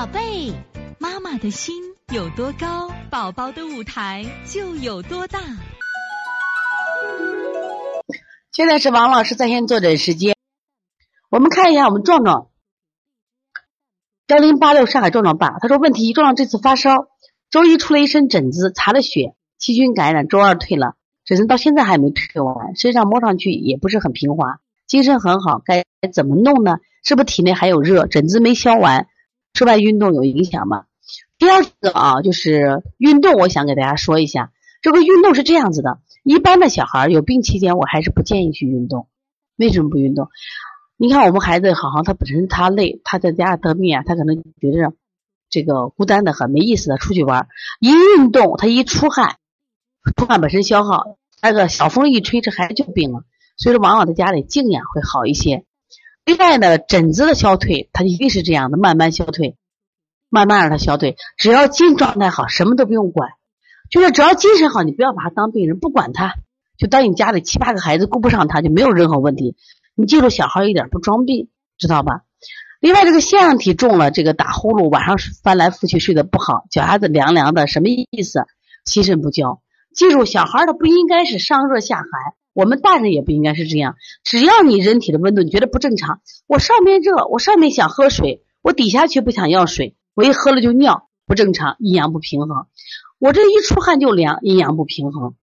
宝贝，妈妈的心有多高，宝宝的舞台就有多大。现在是王老师在线坐诊时间，我们看一下我们壮壮，幺零八六上海壮壮爸，他说问题一：壮壮这次发烧，周一出了一身疹子，查了血，细菌感染，周二退了，疹子到现在还没退完，身上摸上去也不是很平滑，精神很好，该怎么弄呢？是不是体内还有热，疹子没消完？室外运动有影响吗？第二个啊，就是运动，我想给大家说一下，这个运动是这样子的，一般的小孩有病期间，我还是不建议去运动。为什么不运动？你看我们孩子好像他本身他累，他在家得病啊，他可能觉着这个孤单的很，没意思的出去玩，一运动他一出汗，出汗本身消耗，那个小风一吹，这孩子就病了。所以说，往往在家里静养会好一些。膝盖的，疹子的消退，它一定是这样的，慢慢消退，慢慢让它消退。只要精状态好，什么都不用管，就是只要精神好，你不要把他当病人，不管他，就当你家里七八个孩子顾不上他，就没有任何问题。你记住，小孩一点不装病，知道吧？另外，这个腺样体重了，这个打呼噜，晚上翻来覆去睡得不好，脚丫子凉凉的，什么意思？心肾不交。记住，小孩他不应该是上热下寒。我们大人也不应该是这样。只要你人体的温度你觉得不正常，我上面热，我上面想喝水，我底下却不想要水，我一喝了就尿，不正常，阴阳不平衡。我这一出汗就凉，阴阳不平衡。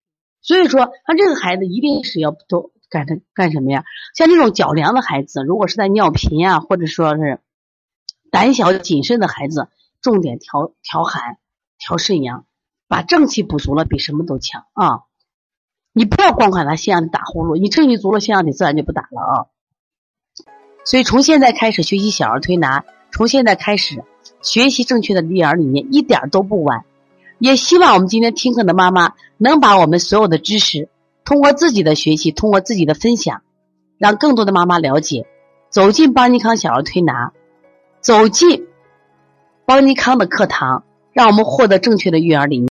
所以说，像这个孩子一定是要都干成干什么呀？像这种脚凉的孩子，如果是在尿频呀，或者说是胆小谨慎的孩子，重点调调寒、调肾阳，把正气补足了，比什么都强啊。你不要光管他腺样体打呼噜，你证据足了，腺样体自然就不打了啊。所以从现在开始学习小儿推拿，从现在开始学习正确的育儿理念，一点都不晚。也希望我们今天听课的妈妈能把我们所有的知识，通过自己的学习，通过自己的分享，让更多的妈妈了解，走进邦尼康小儿推拿，走进邦尼康的课堂，让我们获得正确的育儿理念。